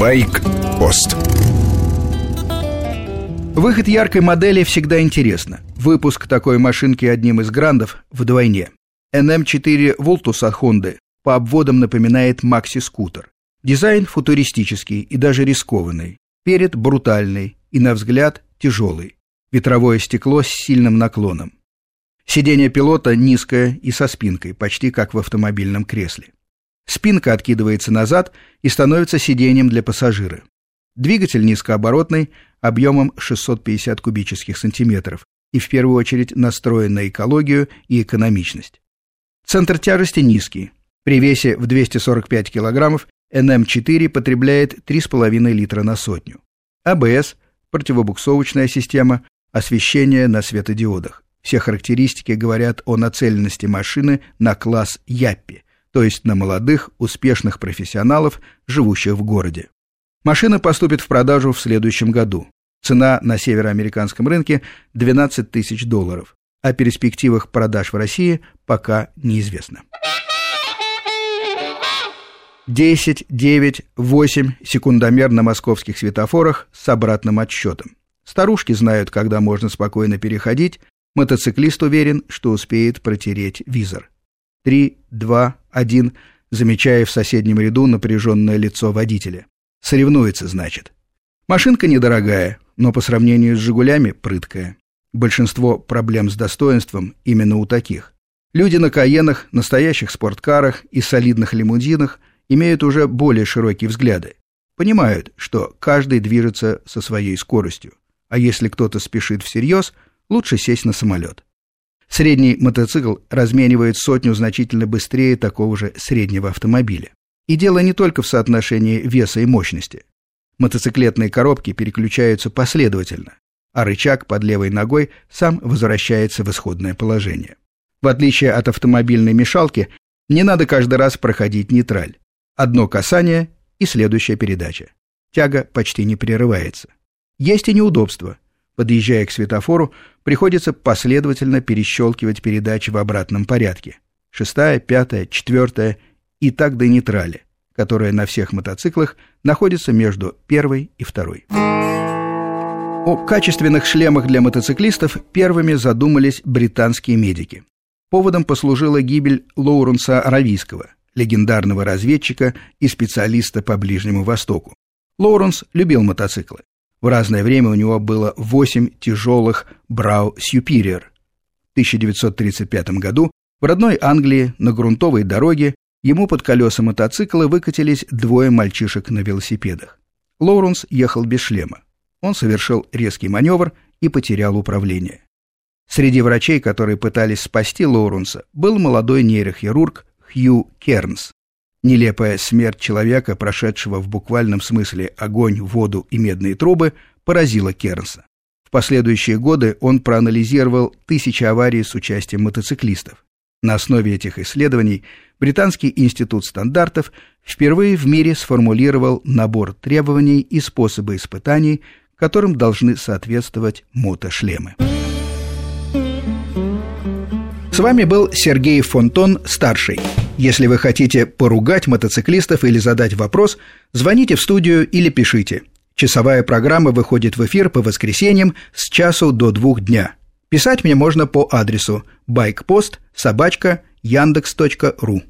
Байк-пост Выход яркой модели всегда интересно. Выпуск такой машинки одним из грандов вдвойне. NM4 Voltus от Honda по обводам напоминает макси-скутер. Дизайн футуристический и даже рискованный. Перед брутальный и, на взгляд, тяжелый. Ветровое стекло с сильным наклоном. Сиденье пилота низкое и со спинкой, почти как в автомобильном кресле. Спинка откидывается назад и становится сиденьем для пассажира. Двигатель низкооборотный, объемом 650 кубических сантиметров и в первую очередь настроен на экологию и экономичность. Центр тяжести низкий. При весе в 245 килограммов NM4 потребляет 3,5 литра на сотню. АБС, противобуксовочная система, освещение на светодиодах. Все характеристики говорят о нацеленности машины на класс Яппи, то есть на молодых, успешных профессионалов, живущих в городе. Машина поступит в продажу в следующем году. Цена на североамериканском рынке 12 тысяч долларов. О перспективах продаж в России пока неизвестно. 10, 9, 8 секундомер на московских светофорах с обратным отсчетом. Старушки знают, когда можно спокойно переходить, мотоциклист уверен, что успеет протереть визор. 3, 2, 1, замечая в соседнем ряду напряженное лицо водителя. Соревнуется, значит. Машинка недорогая, но по сравнению с «Жигулями» прыткая. Большинство проблем с достоинством именно у таких. Люди на Каенах, настоящих спорткарах и солидных лимузинах имеют уже более широкие взгляды. Понимают, что каждый движется со своей скоростью. А если кто-то спешит всерьез, лучше сесть на самолет. Средний мотоцикл разменивает сотню значительно быстрее такого же среднего автомобиля. И дело не только в соотношении веса и мощности. Мотоциклетные коробки переключаются последовательно, а рычаг под левой ногой сам возвращается в исходное положение. В отличие от автомобильной мешалки, не надо каждый раз проходить нейтраль. Одно касание и следующая передача. Тяга почти не прерывается. Есть и неудобства. Подъезжая к светофору, приходится последовательно перещелкивать передачи в обратном порядке. Шестая, пятая, четвертая и так до нейтрали, которая на всех мотоциклах находится между первой и второй. О качественных шлемах для мотоциклистов первыми задумались британские медики. Поводом послужила гибель Лоуренса Равийского – легендарного разведчика и специалиста по Ближнему Востоку. Лоуренс любил мотоциклы. В разное время у него было 8 тяжелых Брау Superior. В 1935 году в родной Англии на грунтовой дороге ему под колеса мотоцикла выкатились двое мальчишек на велосипедах. Лоуренс ехал без шлема. Он совершил резкий маневр и потерял управление. Среди врачей, которые пытались спасти Лоуренса, был молодой нейрохирург Хью Кернс. Нелепая смерть человека, прошедшего в буквальном смысле огонь, воду и медные трубы, поразила Кернса. В последующие годы он проанализировал тысячи аварий с участием мотоциклистов. На основе этих исследований Британский институт стандартов впервые в мире сформулировал набор требований и способы испытаний, которым должны соответствовать мотошлемы. С вами был Сергей Фонтон, старший. Если вы хотите поругать мотоциклистов или задать вопрос, звоните в студию или пишите. Часовая программа выходит в эфир по воскресеньям с часу до двух дня. Писать мне можно по адресу байкпост собачка яндекс.ру.